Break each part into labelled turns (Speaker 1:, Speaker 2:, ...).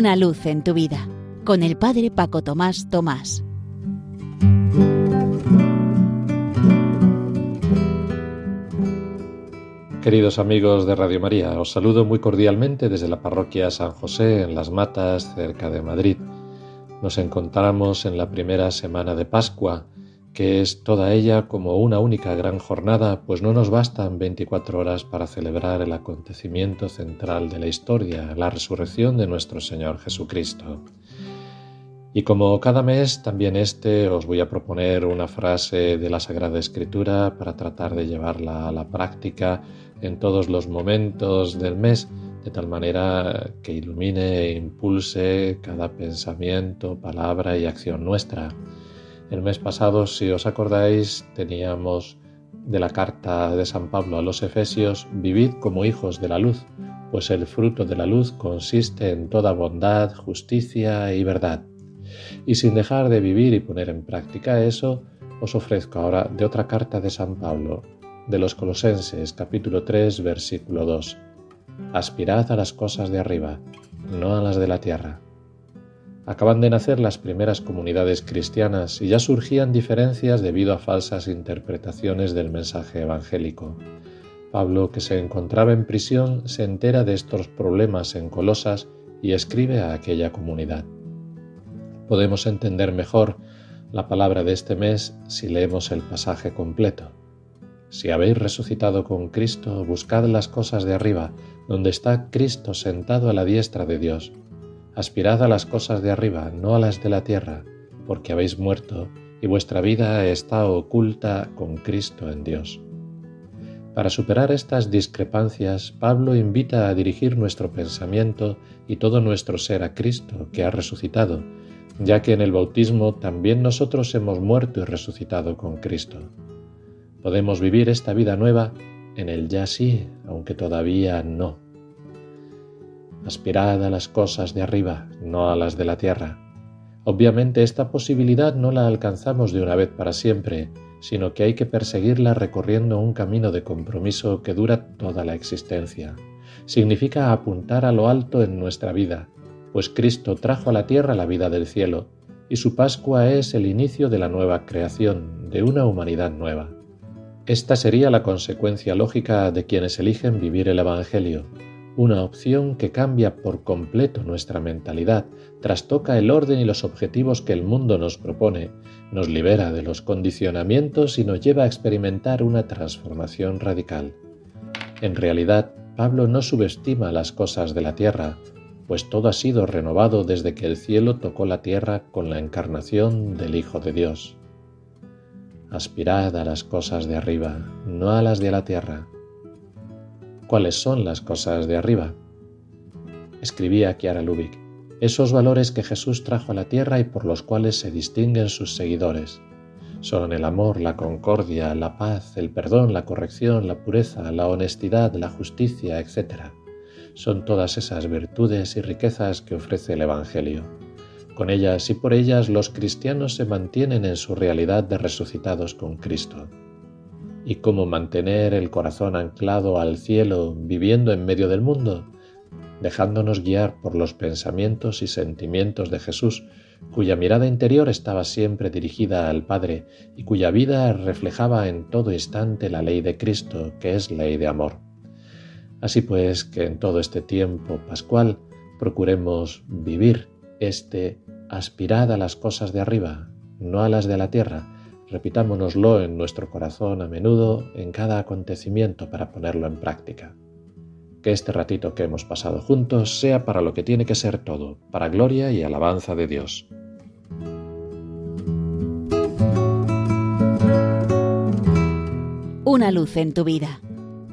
Speaker 1: Una luz en tu vida con el Padre Paco Tomás Tomás.
Speaker 2: Queridos amigos de Radio María, os saludo muy cordialmente desde la parroquia San José en Las Matas, cerca de Madrid. Nos encontramos en la primera semana de Pascua, que es toda ella como una única gran jornada, pues no nos bastan 24 horas para celebrar el acontecimiento central de la historia, la resurrección de nuestro Señor Jesucristo. Y como cada mes, también este os voy a proponer una frase de la Sagrada Escritura para tratar de llevarla a la práctica en todos los momentos del mes, de tal manera que ilumine e impulse cada pensamiento, palabra y acción nuestra. El mes pasado, si os acordáis, teníamos de la carta de San Pablo a los Efesios, vivid como hijos de la luz, pues el fruto de la luz consiste en toda bondad, justicia y verdad. Y sin dejar de vivir y poner en práctica eso, os ofrezco ahora de otra carta de San Pablo, de los Colosenses capítulo 3 versículo 2. Aspirad a las cosas de arriba, no a las de la tierra. Acaban de nacer las primeras comunidades cristianas y ya surgían diferencias debido a falsas interpretaciones del mensaje evangélico. Pablo, que se encontraba en prisión, se entera de estos problemas en Colosas y escribe a aquella comunidad. Podemos entender mejor la palabra de este mes si leemos el pasaje completo. Si habéis resucitado con Cristo, buscad las cosas de arriba, donde está Cristo sentado a la diestra de Dios. Aspirad a las cosas de arriba, no a las de la tierra, porque habéis muerto y vuestra vida está oculta con Cristo en Dios. Para superar estas discrepancias, Pablo invita a dirigir nuestro pensamiento y todo nuestro ser a Cristo, que ha resucitado, ya que en el bautismo también nosotros hemos muerto y resucitado con Cristo. Podemos vivir esta vida nueva en el ya sí, aunque todavía no. Aspirad a las cosas de arriba, no a las de la tierra. Obviamente esta posibilidad no la alcanzamos de una vez para siempre, sino que hay que perseguirla recorriendo un camino de compromiso que dura toda la existencia. Significa apuntar a lo alto en nuestra vida, pues Cristo trajo a la tierra la vida del cielo, y su Pascua es el inicio de la nueva creación, de una humanidad nueva. Esta sería la consecuencia lógica de quienes eligen vivir el Evangelio, una opción que cambia por completo nuestra mentalidad, trastoca el orden y los objetivos que el mundo nos propone, nos libera de los condicionamientos y nos lleva a experimentar una transformación radical. En realidad, Pablo no subestima las cosas de la tierra, pues todo ha sido renovado desde que el cielo tocó la tierra con la encarnación del Hijo de Dios. Aspirad a las cosas de arriba, no a las de la tierra. ¿Cuáles son las cosas de arriba? Escribía Kiara Lubick, esos valores que Jesús trajo a la tierra y por los cuales se distinguen sus seguidores. Son el amor, la concordia, la paz, el perdón, la corrección, la pureza, la honestidad, la justicia, etc. Son todas esas virtudes y riquezas que ofrece el Evangelio. Con ellas y por ellas los cristianos se mantienen en su realidad de resucitados con Cristo. ¿Y cómo mantener el corazón anclado al cielo viviendo en medio del mundo? Dejándonos guiar por los pensamientos y sentimientos de Jesús, cuya mirada interior estaba siempre dirigida al Padre y cuya vida reflejaba en todo instante la ley de Cristo, que es ley de amor. Así pues, que en todo este tiempo pascual procuremos vivir este aspirad a las cosas de arriba, no a las de la tierra. Repitámonoslo en nuestro corazón a menudo en cada acontecimiento para ponerlo en práctica. Que este ratito que hemos pasado juntos sea para lo que tiene que ser todo, para gloria y alabanza de Dios.
Speaker 1: Una luz en tu vida,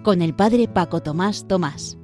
Speaker 1: con el Padre Paco Tomás Tomás.